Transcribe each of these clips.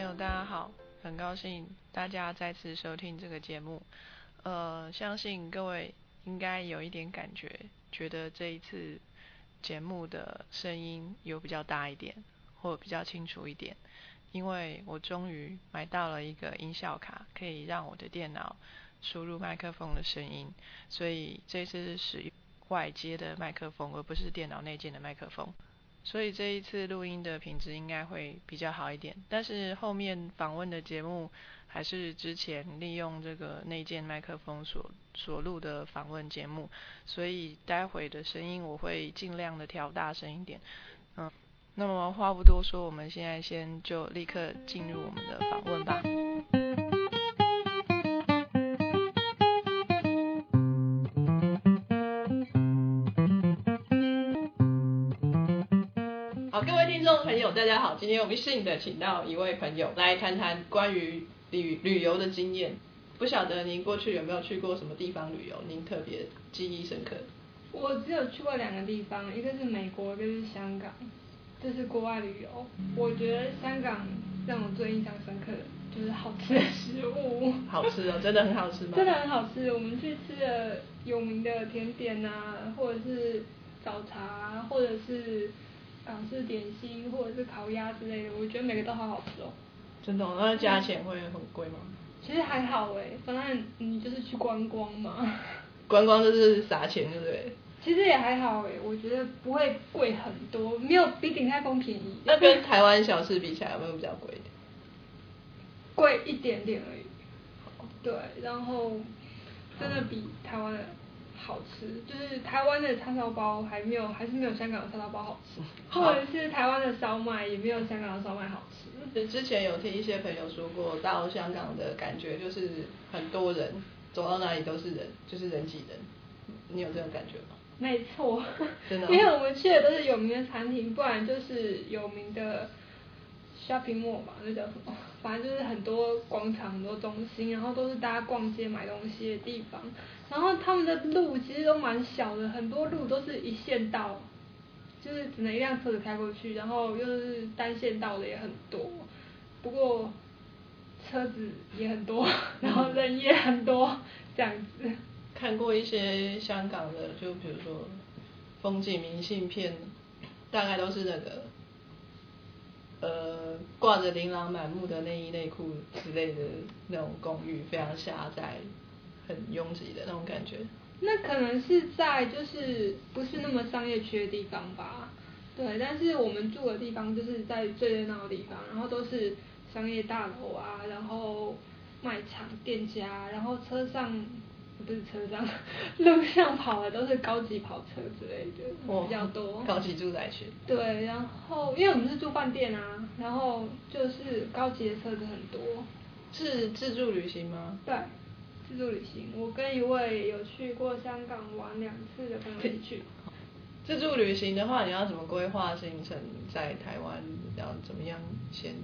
朋友，大家好很高兴大家再次收听这个节目。呃，相信各位应该有一点感觉，觉得这一次节目的声音有比较大一点，或比较清楚一点，因为我终于买到了一个音效卡，可以让我的电脑输入麦克风的声音，所以这次是使用外接的麦克风，而不是电脑内建的麦克风。所以这一次录音的品质应该会比较好一点，但是后面访问的节目还是之前利用这个内建麦克风所所录的访问节目，所以待会的声音我会尽量的调大声一点。嗯，那么话不多说，我们现在先就立刻进入我们的访问吧。友，大家好，今天我们幸的请到一位朋友来谈谈关于旅旅游的经验。不晓得您过去有没有去过什么地方旅游，您特别记忆深刻？我只有去过两个地方，一个是美国，一个是香港，这是国外旅游。我觉得香港让我最印象深刻的就是好吃的食物。好吃哦，真的很好吃吗？真的很好吃，我们去吃了有名的甜点啊，或者是早茶，或者是。港式点心或者是烤鸭之类的，我觉得每个都好好吃哦。真的，那价钱会很贵吗？其实还好哎，反正你就是去观光嘛。观光就是撒钱，对不对？其实也还好哎，我觉得不会贵很多，没有比鼎泰丰便宜。那跟台湾小吃比起来，有没有比较贵一点？贵一点点而已。对，然后真的比台湾的。好吃，就是台湾的叉烧包还没有，还是没有香港的叉烧包好吃，或者是台湾的烧麦也没有香港的烧麦好吃。之前有听一些朋友说过，到香港的感觉就是很多人，走到哪里都是人，就是人挤人。你有这种感觉吗？没错，真的，因为我们去的都是有名的餐厅，不然就是有名的 shopping mall 吧，那叫什么？反正就是很多广场、很多中心，然后都是大家逛街买东西的地方。然后他们的路其实都蛮小的，很多路都是一线道，就是只能一辆车子开过去，然后又是单线道的也很多。不过车子也很多，然后人也很多，这样子。看过一些香港的，就比如说风景明信片，大概都是那个。呃，挂着琳琅满目的内衣内裤之类的那种公寓，非常狭窄，很拥挤的那种感觉。那可能是在就是不是那么商业区的地方吧。对，但是我们住的地方就是在最热闹的地方，然后都是商业大楼啊，然后卖场、店家，然后车上。不是车上，路上跑的都是高级跑车之类的，比较多。高级住宅区。对，然后因为我们是住饭店啊，然后就是高级的车子很多。是自助旅行吗？对，自助旅行。我跟一位有去过香港玩两次的朋友一起去。自助旅行的话，你要怎么规划行程？在台湾要怎么样先，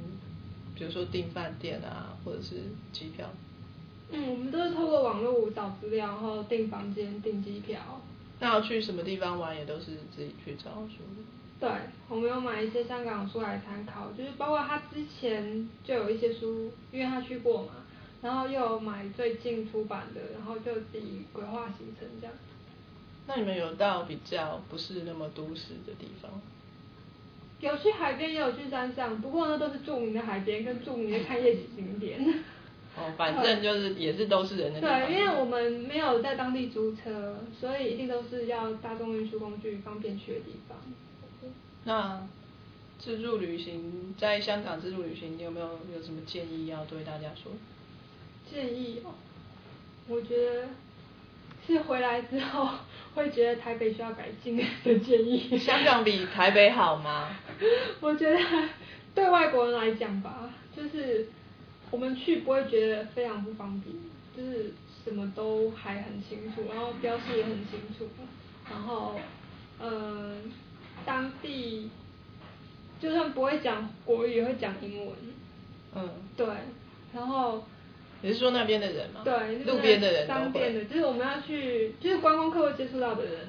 比如说订饭店啊，或者是机票。嗯，我们都是透过网络找资料，然后订房间、订机票。那要去什么地方玩，也都是自己去找书。对，我们有买一些香港书来参考，就是包括他之前就有一些书，因为他去过嘛，然后又有买最近出版的，然后就自己规划行程这样。那你们有到比较不是那么都市的地方？有去海边，也有去山上，不过呢都是著名的海边跟著名的看夜景景点。哦，反正就是也是都是人的地方。对，因为我们没有在当地租车，所以一定都是要大众运输工具方便去的地方。那自助旅行在香港自助旅行，你有没有有什么建议要对大家说？建议哦，我觉得是回来之后会觉得台北需要改进的建议。香港比台北好吗？我觉得对外国人来讲吧，就是。我们去不会觉得非常不方便，就是什么都还很清楚，然后标识也很清楚，然后，嗯，当地就算不会讲国语，也会讲英文。嗯。对，然后。你是说那边的人吗？对，路边的人当边的，就是我们要去，就是观光客会接触到的人，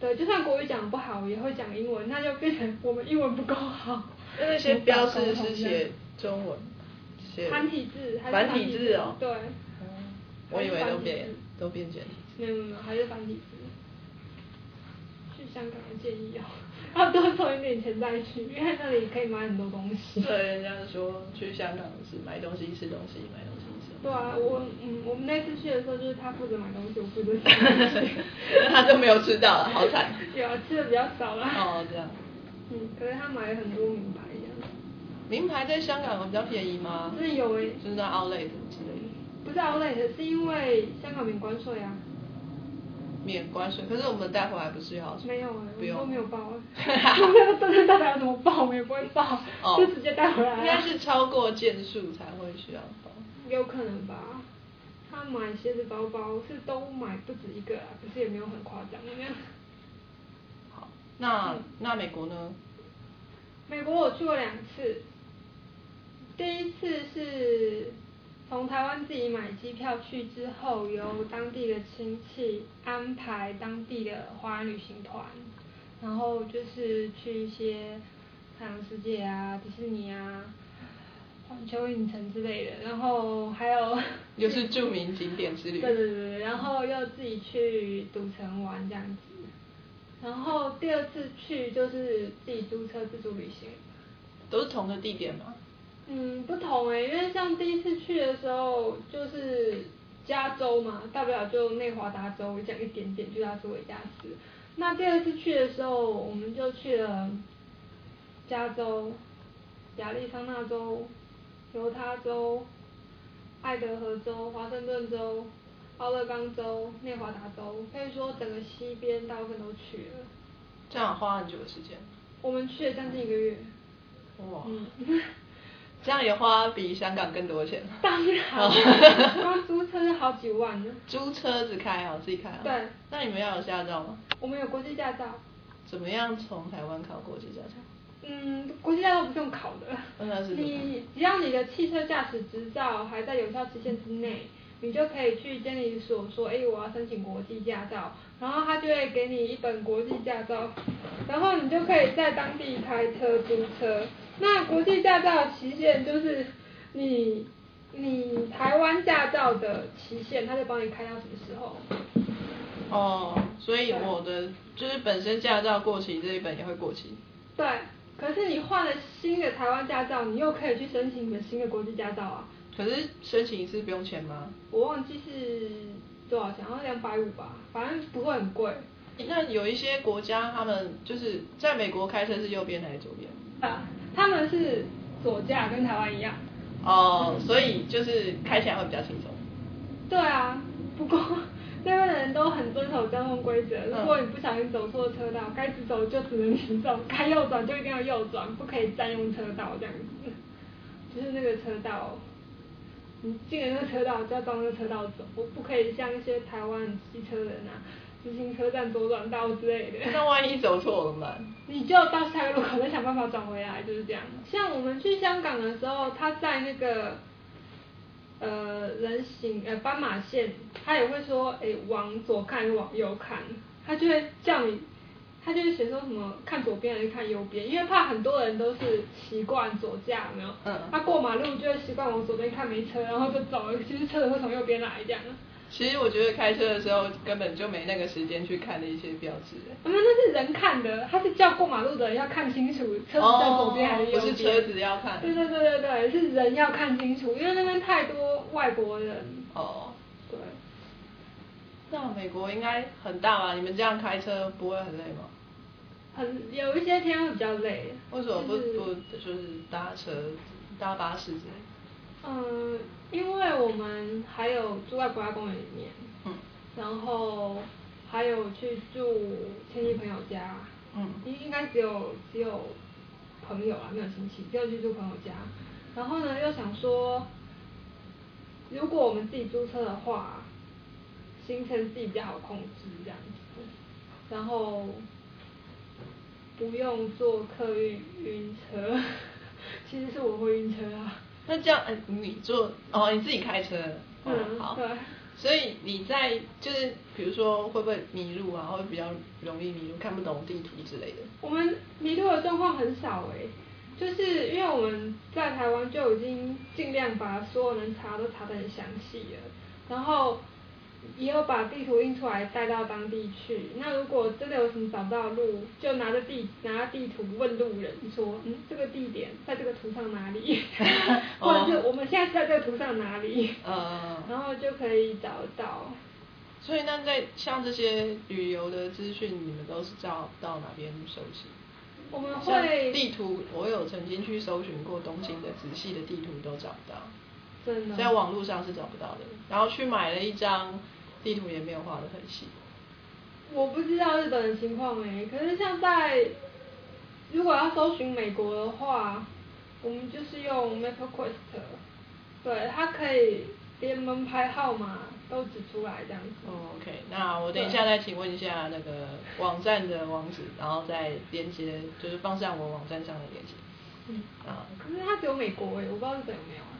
对，就算国语讲不好，也会讲英文，那就变成我们英文不够好。那那些标识是写中文。写繁体字还是繁体体字哦。对，嗯我以为都变都变简体字。没有没有还是繁体字。去香港的建议哦，要多存一点钱再去，因为那里可以买很多东西。对，人家说去香港是买东西、吃东西、买东西、吃对啊，我嗯，我们那次去的时候，就是他负责买东西，我负责吃东西。那他就没有吃到了，好惨。有啊，吃的比较少啦。哦，这样。嗯，可是他买了很多名牌。名牌在香港有比较便宜吗？真的有诶、就是在 Outlet 之类的，不是 Outlet，是因为香港免关税啊。免关税。可是我们带回来不是要？没有啊、不用。我都没有报啊。我没有真的代表要怎么报，我们也不会报，哦就直接带回来、啊。应该是超过件数才会需要包。有可能吧。他买鞋子、包包是都买不止一个啊，可是也没有很夸张那样。好，那那美国呢？美国我去过两次，第一次是从台湾自己买机票去之后，由当地的亲戚安排当地的华人旅行团，然后就是去一些海洋世界啊、迪士尼啊、环球影城之类的，然后还有 又是著名景点之旅。对对对对，然后又自己去赌城玩这样子。然后第二次去就是自己租车自助旅行。都是同个地点吗？嗯，不同诶、因为像第一次去的时候就是加州嘛，大不了就内华达州这样一点点，就拉斯维加斯。那第二次去的时候，我们就去了加州、亚利桑那州、犹他州、爱德荷州、华盛顿州、奥勒冈州、内华达州，可以说整个西边大部分都去了。这样花很久的时间。我们去了将近一个月。哇。嗯。这样也花比香港更多钱。当然，光租车就好几万呢。租车子开啊，自己开啊。对。那你们要有驾照吗？我们有国际驾照。怎么样从台湾考国际驾照？嗯，国际驾照不是用考的。那是你只要你的汽车驾驶执照还在有效期限之内，你就可以去监理所说，哎、我要申请国际驾照，然后他就会给你一本国际驾照，然后你就可以在当地开车租车。那国际驾照的期限就是你你台湾驾照的期限，他就帮你开到什么时候。哦，所以我的就是本身驾照过期这一本也会过期。对，可是你换了新的台湾驾照，你又可以去申请你的新的国际驾照啊。可是申请一次不用钱吗？我忘记是多少钱，好像两百五吧，反正不会很贵。那有一些国家，他们就是在美国开车是右边还是左边？啊，他们是左驾，跟台湾一样。哦，所以就是开起来会比较轻松。对啊，不过那边的人都很遵守交通规则。如果嗯你不小心走错车道，该直走就只能直走，该右转就一定要右转，不可以占用车道这样子。就是那个车道，你进了那个车道就要照那个车道走，我不可以像一些台湾机车人啊，自行车站左转道之类的。那万一走错了怎么办？你就到下一个路口再想办法转回来，就是这样。像我们去香港的时候，他在那个呃人行呃斑马线，他也会说，哎、往左看往右看，他就会叫你，他就会写说什么看左边还是看右边，因为怕很多人都是习惯左驾，有没有？嗯他过马路就会习惯往左边看没车，然后就走了，其实车子会从右边来这样。其实我觉得开车的时候根本就没那个时间去看那些标志。我们那是人看的，他是叫过马路的人要看清楚车子在左边还是右边。哦不是车子要看对对对对对，是人要看清楚，因为那边太多外国人。哦，对。那美国应该很大吧？你们这样开车不会很累吗？很有一些天会比较累。为什么不就是不就是搭车、搭巴士之类？嗯，因为我们还有住在国家公园里面，嗯然后还有去住亲戚朋友家，嗯应应该只有只有朋友啊，没有亲戚，只有去住朋友家。然后呢，又想说，如果我们自己租车的话，行程自己比较好控制这样子，然后不用坐客运晕车。其实是我会晕车啊。那这样，哎、你坐哦，你自己开车，哦、嗯好，对所以你在就是比如说会不会迷路啊，会比较容易迷路，看不懂地图之类的。我们迷路的状况很少哎、就是因为我们在台湾就已经尽量把所有能查都查得很详细了，然后也有把地图印出来带到当地去。那如果真的有什么找不到路，就拿着地拿着地图问路人说，嗯，这个地点在这个图上哪里？或者是我们现在在这个图上哪里？嗯。然后就可以找到。所以那在像这些旅游的资讯，你们都是到到哪边收集？我们会地图，我有曾经去搜寻过东京的仔细的地图都找不到，真的，在网络上是找不到的。然后去买了一张地图，也没有画的很细。我不知道日本的情况哎，可是像在如果要搜寻美国的话，我们就是用 MapQuest，对，它可以连门牌号码。都指出来这样子。哦，OK，那我等一下再请问一下那个网站的网址，然后再连接，就是放上我网站上的连接。嗯。啊。可是它只有美国诶，我不知道日本有没有啊。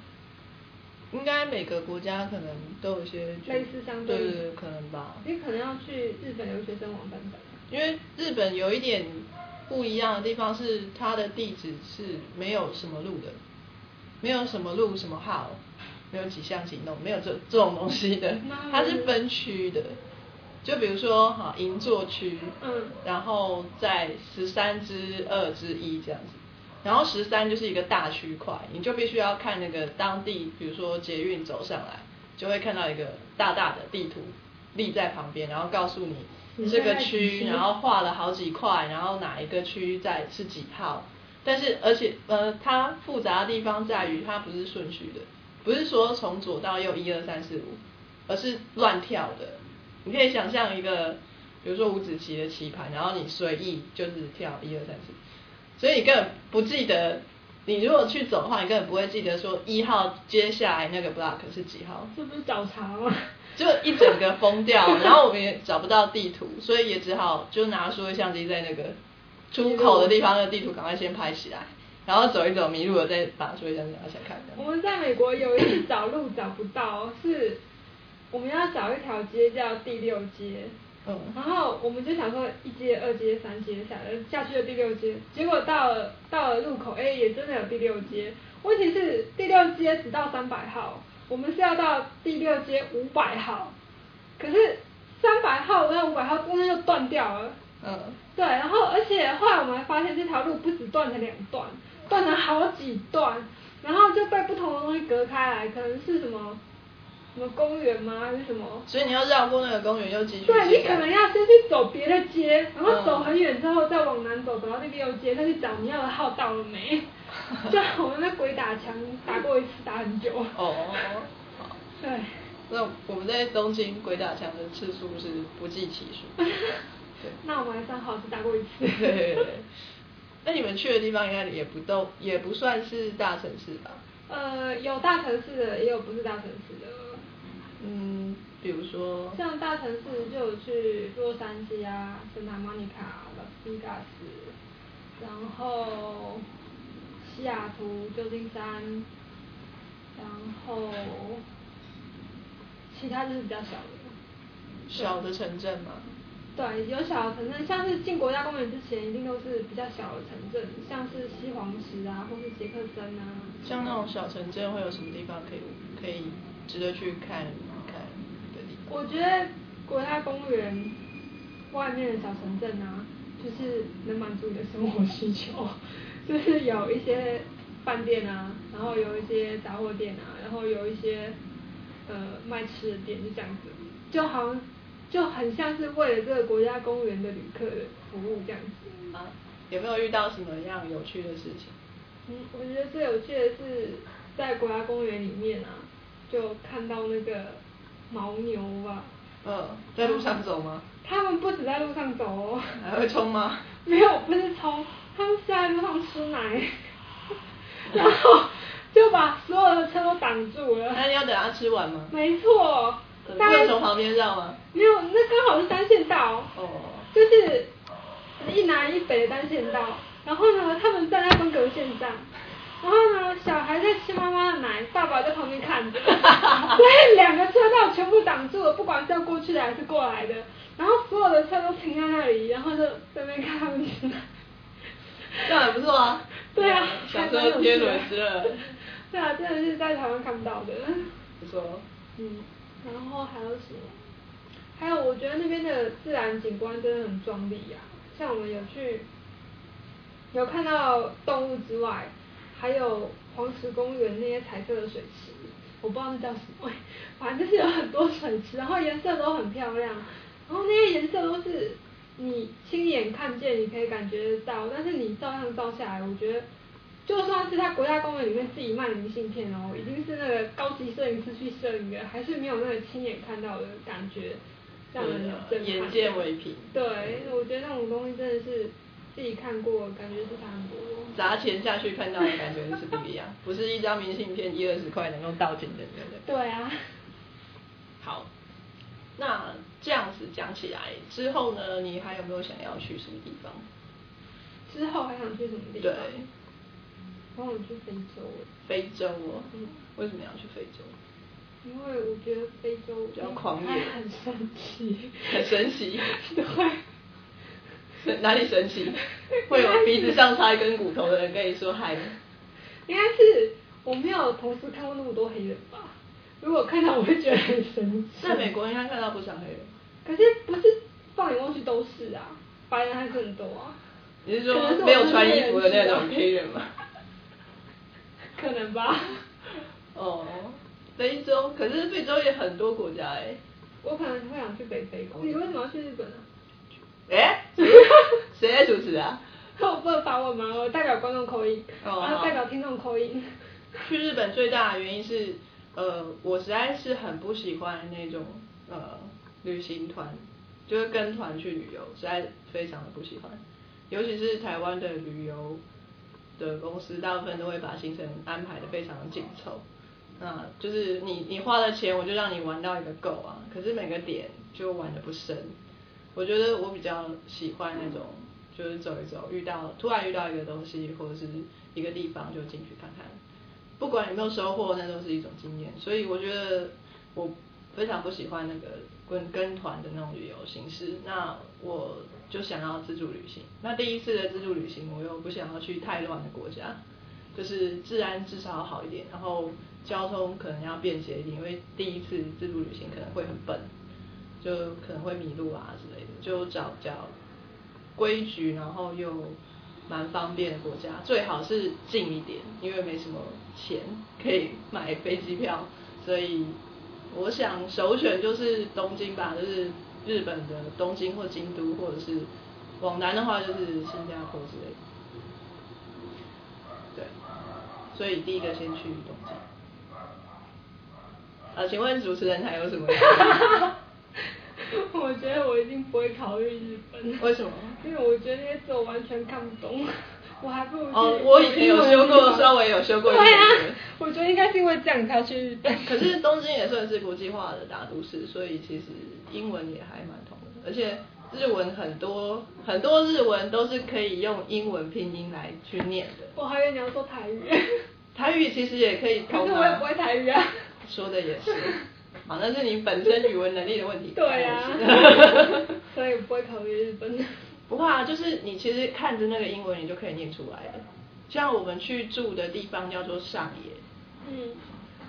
应该每个国家可能都有一些类似相对。对对对，可能吧。你可能要去日本留学生网站找。因为日本有一点不一样的地方是，它的地址是没有什么路的，没有什么路什么号。没有几项行动，没有这这种东西的，它是分区的，就比如说哈银座区，嗯，然后在十三之二之一这样子，然后十三就是一个大区块，你就必须要看那个当地，比如说捷运走上来，就会看到一个大大的地图立在旁边，然后告诉你这个区，然后画了好几块，然后哪一个区在是几号，但是而且呃它复杂的地方在于它不是顺序的。不是说从左到右一二三四五，而是乱跳的。你可以想象一个，比如说五子棋的棋盘，然后你随意就是跳一二三四，所以你根本不记得。你如果去走的话，你根本不会记得说一号接下来那个 block 是几号。这不是找茬吗？就一整个疯掉，然后我们也找不到地图，所以也只好就拿数位相机在那个出口的地方的地图赶快先拍起来。然后走一走迷路了，再打出一张给他看。我们在美国有一次找路找不到，是我们要找一条街叫第六街，嗯，然后我们就想说一阶、二阶、三阶下来下去的第六阶，结果到了到了路口，哎，也真的有第六阶。问题是第六阶只到三百号，我们是要到第六街五百号，可是三百号跟五百号中间就断掉了。嗯，对，然后而且后来我们还发现这条路不止断了两段。断了好几段，然后就被不同的东西隔开来，可能是什么什么公园吗？还是什么？所以你要绕过那个公园又继续。对你可能要先去走别的街，然后走很远之后再往南走，走到第六街再去找你要的号到了没？就我们那鬼打墙打过一次，打很久。哦，对。那我们在东京鬼打墙的次数是不计其数。对。那我们还算好，只打过一次。对。那你们去的地方应该也不都也不算是大城市吧？呃，有大城市的，也有不是大城市的。嗯，比如说。像大城市就有去洛杉矶啊、圣塔莫尼卡、拉斯维加斯，然后西雅图、旧金山，然后其他就是比较小的。小的城镇吗？对，有小的城镇，像是进国家公园之前，一定都是比较小的城镇，像是西黄石啊，或是杰克森啊。像那种小城镇会有什么地方可以可以值得去看？我觉得国家公园外面的小城镇啊，就是能满足你的生活需求，就是有一些饭店啊，然后有一些杂货店啊，然后有一些呃卖吃的店，就这样子，就好像。就很像是为了这个国家公园的旅客的服务这样子。啊，有没有遇到什么样有趣的事情？嗯，我觉得最有趣的是在国家公园里面啊，就看到那个牦牛吧。嗯，在路上走吗？他们不止在路上走哦。还会冲吗？没有，不是冲，他们是在路上吃奶，然后就把所有的车都挡住了。那你要等他吃完吗？没错。不会从旁边绕吗？没有，那刚好是单线道。哦。就是一南一北的单线道，然后呢，他们站在分隔线上，然后呢，小孩在吃妈妈的奶，爸爸在旁边看着，所以两个车道全部挡住了，不管是要过去的还是过来的，然后所有的车都停在那里，然后就在那边看他们吃奶。这样也不错啊。对啊。小时候天伦之乐。对啊，真的是在台湾看不到的。不错。嗯，然后还有什么？还有，我觉得那边的自然景观真的很壮丽呀。像我们有去，有看到动物之外，还有黄石公园那些彩色的水池，我不知道那叫什么，反正就是有很多水池，然后颜色都很漂亮，然后那些颜色都是你亲眼看见，你可以感觉得到，但是你照样照下来，我觉得。就算是在国家公园里面自己卖明信片哦，已经是那个高级摄影师去摄影的，还是没有那个亲眼看到的感觉，让人。眼见为凭。对，我觉得那种东西真的是自己看过，感觉是差很多。砸钱下去看到的感觉是不一样，不是一张明信片一二十块能够倒进的那个。对啊。好，那这样子讲起来之后呢，你还有没有想要去什么地方？之后还想去什么地方？对。我想去非洲。非洲哦。嗯。为什么要去非洲？因为我觉得非洲比较狂野。很神奇。很神奇。对。哪里神奇？会有鼻子上插一根骨头的人跟你说嗨。应该是我没有同时看过那么多黑人吧？如果看到，我会觉得很神奇。在美国应该看到不少黑人。可是不是放眼望去都是啊，白人还是很多啊。你是说没有穿衣服的那种黑人吗？可能吧。哦，非洲，可是非洲也很多国家哎。我可能会想去北非。你为什么要去日本呢？哎？谁在主持啊？我不能发问吗？我代表观众口音，然后代表听众扣音。去日本最大的原因是，呃，我实在是很不喜欢那种呃旅行团，就是跟团去旅游，实在非常的不喜欢，尤其是台湾的旅游。的公司大部分都会把行程安排的非常紧凑，那就是你你花了钱，我就让你玩到一个够啊。可是每个点就玩的不深。我觉得我比较喜欢那种，就是走一走，遇到突然遇到一个东西或者是一个地方就进去看看，不管有没有收获，那都是一种经验。所以我觉得我非常不喜欢那个跟跟团的那种旅游形式。那我。就想要自助旅行，那第一次的自助旅行，我又不想要去太乱的国家，就是治安至少要好一点，然后交通可能要便捷一点，因为第一次自助旅行可能会很笨，就可能会迷路啊之类，就找比较规矩，然后又蛮方便的国家，最好是近一点，因为没什么钱可以买飞机票，所以我想首选就是东京吧，就是。日本的东京或京都，或者是往南的话就是新加坡之类的。对，所以第一个先去东京。啊，请问主持人还有什么？我觉得我一定不会考虑日本。为什么？因为我觉得那些字我完全看不懂。我还不如哦，我以前有修过，稍微有修过一点点。我觉得应该是因为这样才去日本。可是东京也算是国际化的大都市，所以其实英文也还蛮通的，而且日文很多很多日文都是可以用英文拼音来去念的。我还以为你要说台语。台语其实也可以通啊。可是我也不会台语啊。说的也是，好，那是你本身语文能力的问题。对呀。所以不会考虑日本。不会啊，就是你其实看着那个英文，你就可以念出来了。像我们去住的地方叫做上野，嗯，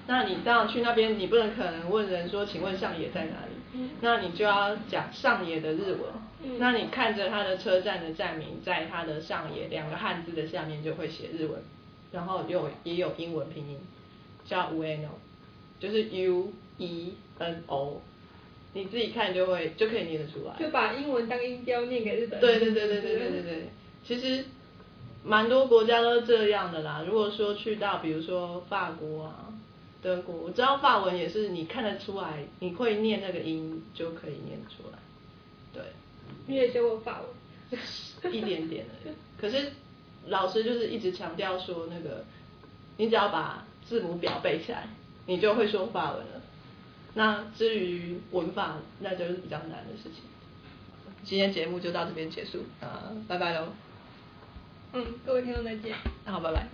那你当然去那边，你不能可能问人说，请问上野在哪里？嗯，那你就要讲上野的日文。嗯，那你看着它的车站的站名，在它的上野两个汉字的下面就会写日文，然后有也有英文拼音，叫 Ueno，就是 U E N O。你自己看就会就可以念得出来，就把英文当音标念给日本人。对对对对对对对对，其实蛮多国家都这样的啦。如果说去到比如说法国啊、德国，我知道法文也是你看得出来，你会念那个音就可以念出来。对。你也学过法文？一点点的，可是老师就是一直强调说，那个你只要把字母表背起来，你就会说法文了。那至于文法，那就是比较难的事情。今天节目就到这边结束，啊，拜拜喽。嗯，各位听众再见。那好，拜拜。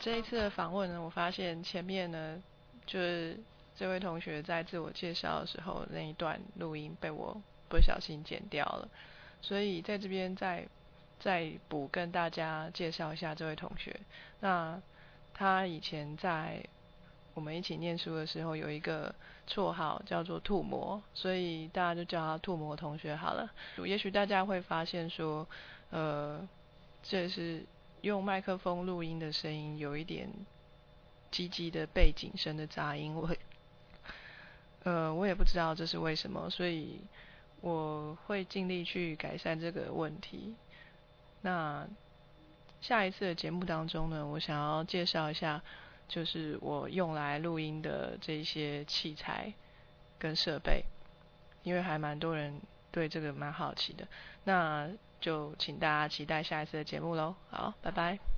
这一次的访问呢，我发现前面呢，就是这位同学在自我介绍的时候那一段录音被我不小心剪掉了，所以在这边再再补跟大家介绍一下这位同学。那他以前在我们一起念书的时候有一个绰号叫做“兔魔”，所以大家就叫他“兔魔同学”好了。也许大家会发现说，呃，这是。用麦克风录音的声音有一点唧唧的背景声的杂音，我呃我也不知道这是为什么，所以我会尽力去改善这个问题。那下一次的节目当中呢，我想要介绍一下，就是我用来录音的这些器材跟设备，因为还蛮多人对这个蛮好奇的。那就请大家期待下一次的节目喽。好，拜拜。